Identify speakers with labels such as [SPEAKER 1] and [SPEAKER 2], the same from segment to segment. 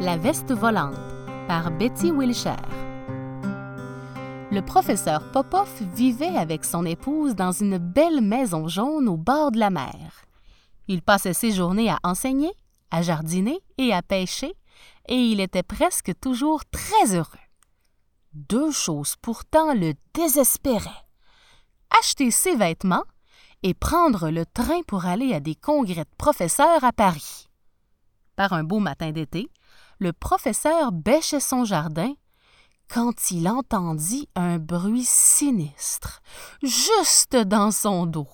[SPEAKER 1] La veste volante par Betty Wilshire. Le professeur Popoff vivait avec son épouse dans une belle maison jaune au bord de la mer. Il passait ses journées à enseigner, à jardiner et à pêcher, et il était presque toujours très heureux. Deux choses pourtant le désespéraient. Acheter ses vêtements et prendre le train pour aller à des congrès de professeurs à Paris. Un beau matin d'été, le professeur bêchait son jardin quand il entendit un bruit sinistre, juste dans son dos.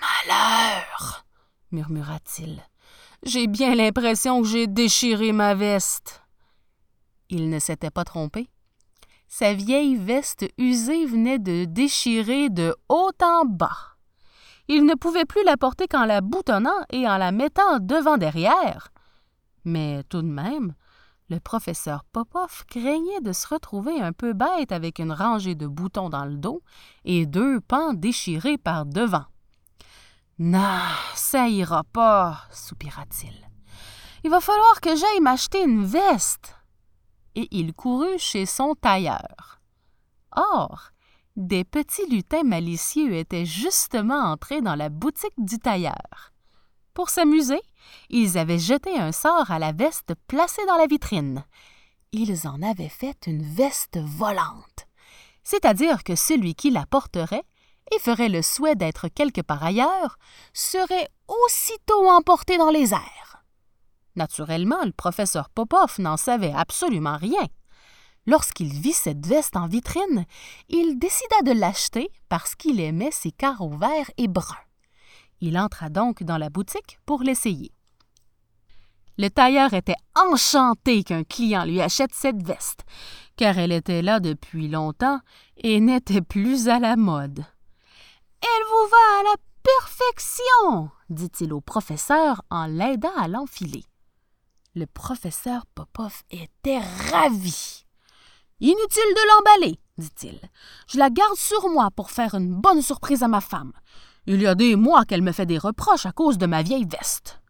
[SPEAKER 1] Malheur, murmura-t-il. J'ai bien l'impression que j'ai déchiré ma veste. Il ne s'était pas trompé. Sa vieille veste usée venait de déchirer de haut en bas. Il ne pouvait plus la porter qu'en la boutonnant et en la mettant devant derrière. Mais tout de même, le professeur Popoff craignait de se retrouver un peu bête avec une rangée de boutons dans le dos et deux pans déchirés par devant. Non, ça ira pas, soupira-t-il. Il va falloir que j'aille m'acheter une veste. Et il courut chez son tailleur. Or, des petits lutins malicieux étaient justement entrés dans la boutique du tailleur. Pour s'amuser, ils avaient jeté un sort à la veste placée dans la vitrine. Ils en avaient fait une veste volante, c'est-à-dire que celui qui la porterait et ferait le souhait d'être quelque part ailleurs serait aussitôt emporté dans les airs. Naturellement, le professeur Popoff n'en savait absolument rien. Lorsqu'il vit cette veste en vitrine, il décida de l'acheter parce qu'il aimait ses carreaux verts et bruns. Il entra donc dans la boutique pour l'essayer. Le tailleur était enchanté qu'un client lui achète cette veste, car elle était là depuis longtemps et n'était plus à la mode. Elle vous va à la perfection, dit-il au professeur en l'aidant à l'enfiler. Le professeur Popov était ravi. Inutile de l'emballer, dit-il. Je la garde sur moi pour faire une bonne surprise à ma femme. Il y a des mois qu'elle me fait des reproches à cause de ma vieille veste.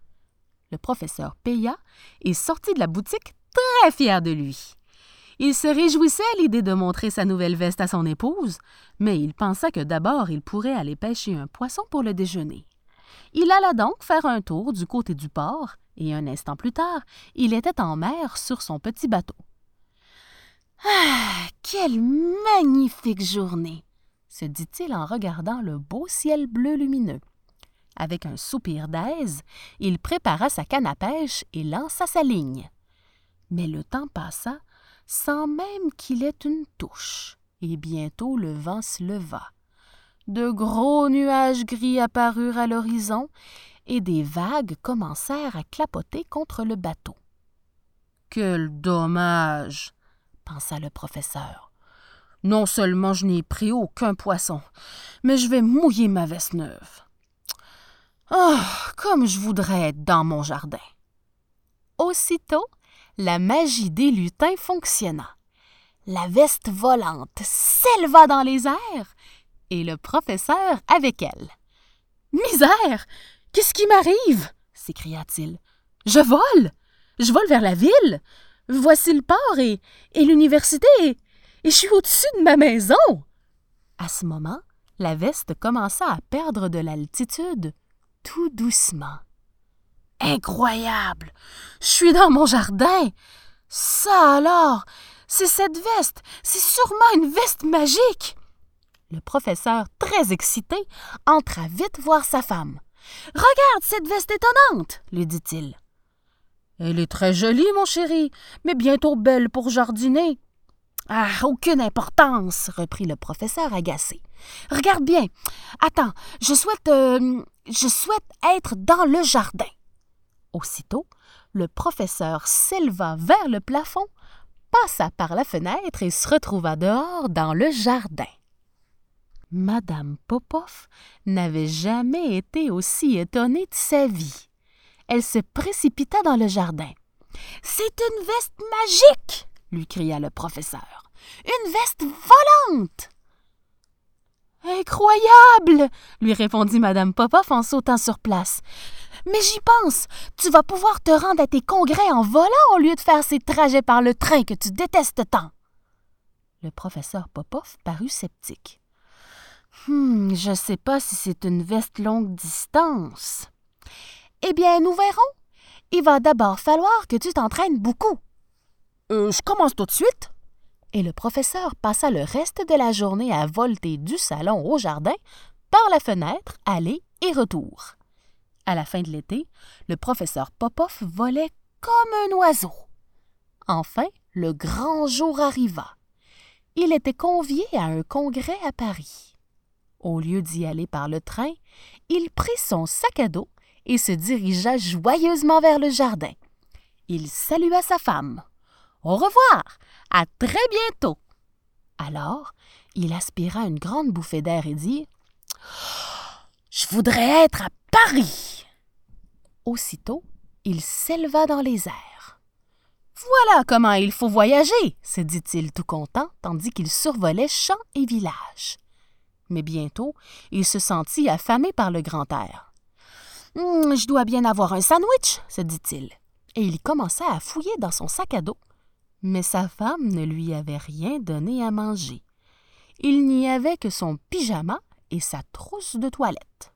[SPEAKER 1] Le professeur paya et sortit de la boutique très fier de lui. Il se réjouissait à l'idée de montrer sa nouvelle veste à son épouse, mais il pensa que d'abord il pourrait aller pêcher un poisson pour le déjeuner. Il alla donc faire un tour du côté du port, et un instant plus tard, il était en mer sur son petit bateau. Ah. Quelle magnifique journée. se dit-il en regardant le beau ciel bleu lumineux. Avec un soupir d'aise, il prépara sa canne à pêche et lança sa ligne. Mais le temps passa sans même qu'il ait une touche, et bientôt le vent se leva. De gros nuages gris apparurent à l'horizon, et des vagues commencèrent à clapoter contre le bateau. Quel dommage pensa le professeur. Non seulement je n'ai pris aucun poisson, mais je vais mouiller ma veste neuve. Ah, comme je voudrais être dans mon jardin. Aussitôt, la magie des lutins fonctionna. La veste volante s'éleva dans les airs et le professeur avec elle. Misère! Qu'est-ce qui m'arrive? s'écria-t-il. Je vole! Je vole vers la ville! Voici le port et, l'université, et, je suis au-dessus de ma maison. À ce moment, la veste commença à perdre de l'altitude, tout doucement. Incroyable! Je suis dans mon jardin! Ça alors! C'est cette veste! C'est sûrement une veste magique! Le professeur, très excité, entra vite voir sa femme. Regarde cette veste étonnante, lui dit-il. Elle est très jolie, mon chéri, mais bientôt belle pour jardiner. Ah, aucune importance, reprit le professeur agacé. Regarde bien. Attends, je souhaite. Euh, je souhaite être dans le jardin. Aussitôt, le professeur s'éleva vers le plafond, passa par la fenêtre et se retrouva dehors dans le jardin. Madame Popoff n'avait jamais été aussi étonnée de sa vie elle se précipita dans le jardin. C'est une veste magique lui cria le professeur. Une veste volante Incroyable lui répondit Madame Popoff en sautant sur place. Mais j'y pense. Tu vas pouvoir te rendre à tes congrès en volant au lieu de faire ces trajets par le train que tu détestes tant. Le professeur Popoff parut sceptique. Hum, je ne sais pas si c'est une veste longue distance. Eh bien, nous verrons. Il va d'abord falloir que tu t'entraînes beaucoup. Euh, je commence tout de suite. Et le professeur passa le reste de la journée à volter du salon au jardin, par la fenêtre, aller et retour. À la fin de l'été, le professeur Popoff volait comme un oiseau. Enfin, le grand jour arriva. Il était convié à un congrès à Paris. Au lieu d'y aller par le train, il prit son sac à dos et se dirigea joyeusement vers le jardin. Il salua sa femme. Au revoir. À très bientôt. Alors, il aspira une grande bouffée d'air et dit Je voudrais être à Paris. Aussitôt, il s'éleva dans les airs. Voilà comment il faut voyager, se dit-il tout content, tandis qu'il survolait champs et villages. Mais bientôt, il se sentit affamé par le grand air. Hum, je dois bien avoir un sandwich, se dit-il, et il commença à fouiller dans son sac à dos. Mais sa femme ne lui avait rien donné à manger. Il n'y avait que son pyjama et sa trousse de toilette.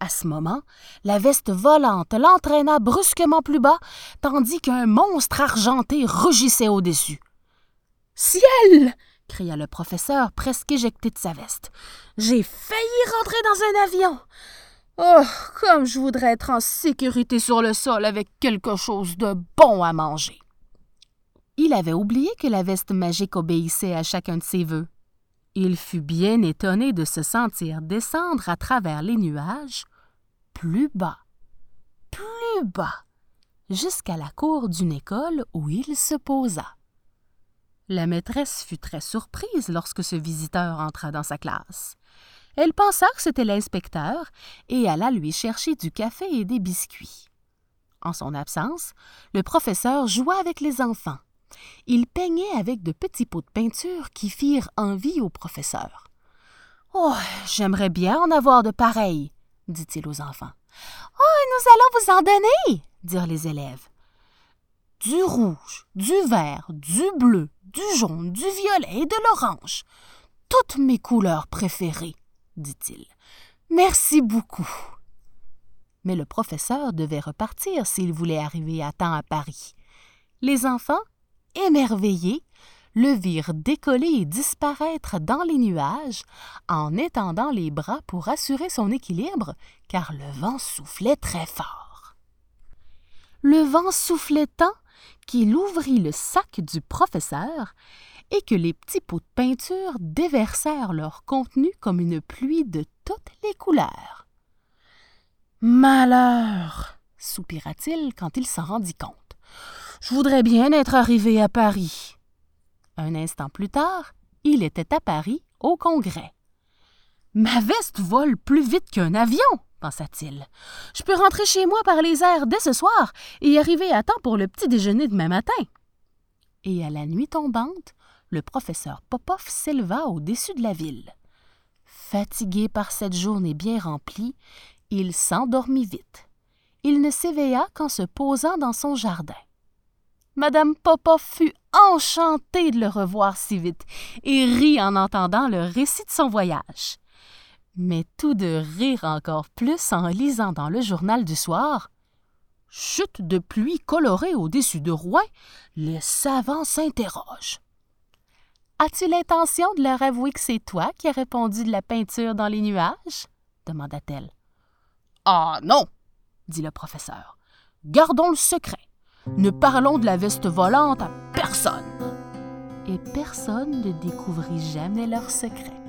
[SPEAKER 1] À ce moment, la veste volante l'entraîna brusquement plus bas, tandis qu'un monstre argenté rugissait au-dessus. Ciel cria le professeur, presque éjecté de sa veste. J'ai failli rentrer dans un avion. Oh, comme je voudrais être en sécurité sur le sol avec quelque chose de bon à manger. Il avait oublié que la veste magique obéissait à chacun de ses vœux. Il fut bien étonné de se sentir descendre à travers les nuages, plus bas, plus bas, jusqu'à la cour d'une école où il se posa. La maîtresse fut très surprise lorsque ce visiteur entra dans sa classe. Elle pensa que c'était l'inspecteur et alla lui chercher du café et des biscuits. En son absence, le professeur joua avec les enfants. Il peignait avec de petits pots de peinture qui firent envie au professeur. Oh, j'aimerais bien en avoir de pareils, dit-il aux enfants. Oh, nous allons vous en donner, dirent les élèves. Du rouge, du vert, du bleu, du jaune, du violet et de l'orange. Toutes mes couleurs préférées, dit-il. Merci beaucoup. Mais le professeur devait repartir s'il voulait arriver à temps à Paris. Les enfants, émerveillés, le virent décoller et disparaître dans les nuages en étendant les bras pour assurer son équilibre, car le vent soufflait très fort. Le vent soufflait tant qu'il ouvrit le sac du professeur et que les petits pots de peinture déversèrent leur contenu comme une pluie de toutes les couleurs. Malheur soupira-t-il quand il s'en rendit compte. Je voudrais bien être arrivé à Paris. Un instant plus tard, il était à Paris, au Congrès. Ma veste vole plus vite qu'un avion, pensa-t-il. Je peux rentrer chez moi par les airs dès ce soir et arriver à temps pour le petit déjeuner demain matin. Et à la nuit tombante, le professeur Popoff s'éleva au-dessus de la ville. Fatigué par cette journée bien remplie, il s'endormit vite. Il ne s'éveilla qu'en se posant dans son jardin. Madame Popoff fut enchantée de le revoir si vite et rit en entendant le récit de son voyage. Mais tout de rire encore plus en lisant dans le journal du soir Chute de pluie colorée au-dessus de Rouen, les savants s'interrogent. As-tu l'intention de leur avouer que c'est toi qui as répondu de la peinture dans les nuages? demanda-t-elle. Ah non dit le professeur. Gardons le secret. Ne parlons de la veste volante à personne. Et personne ne découvrit jamais leur secret.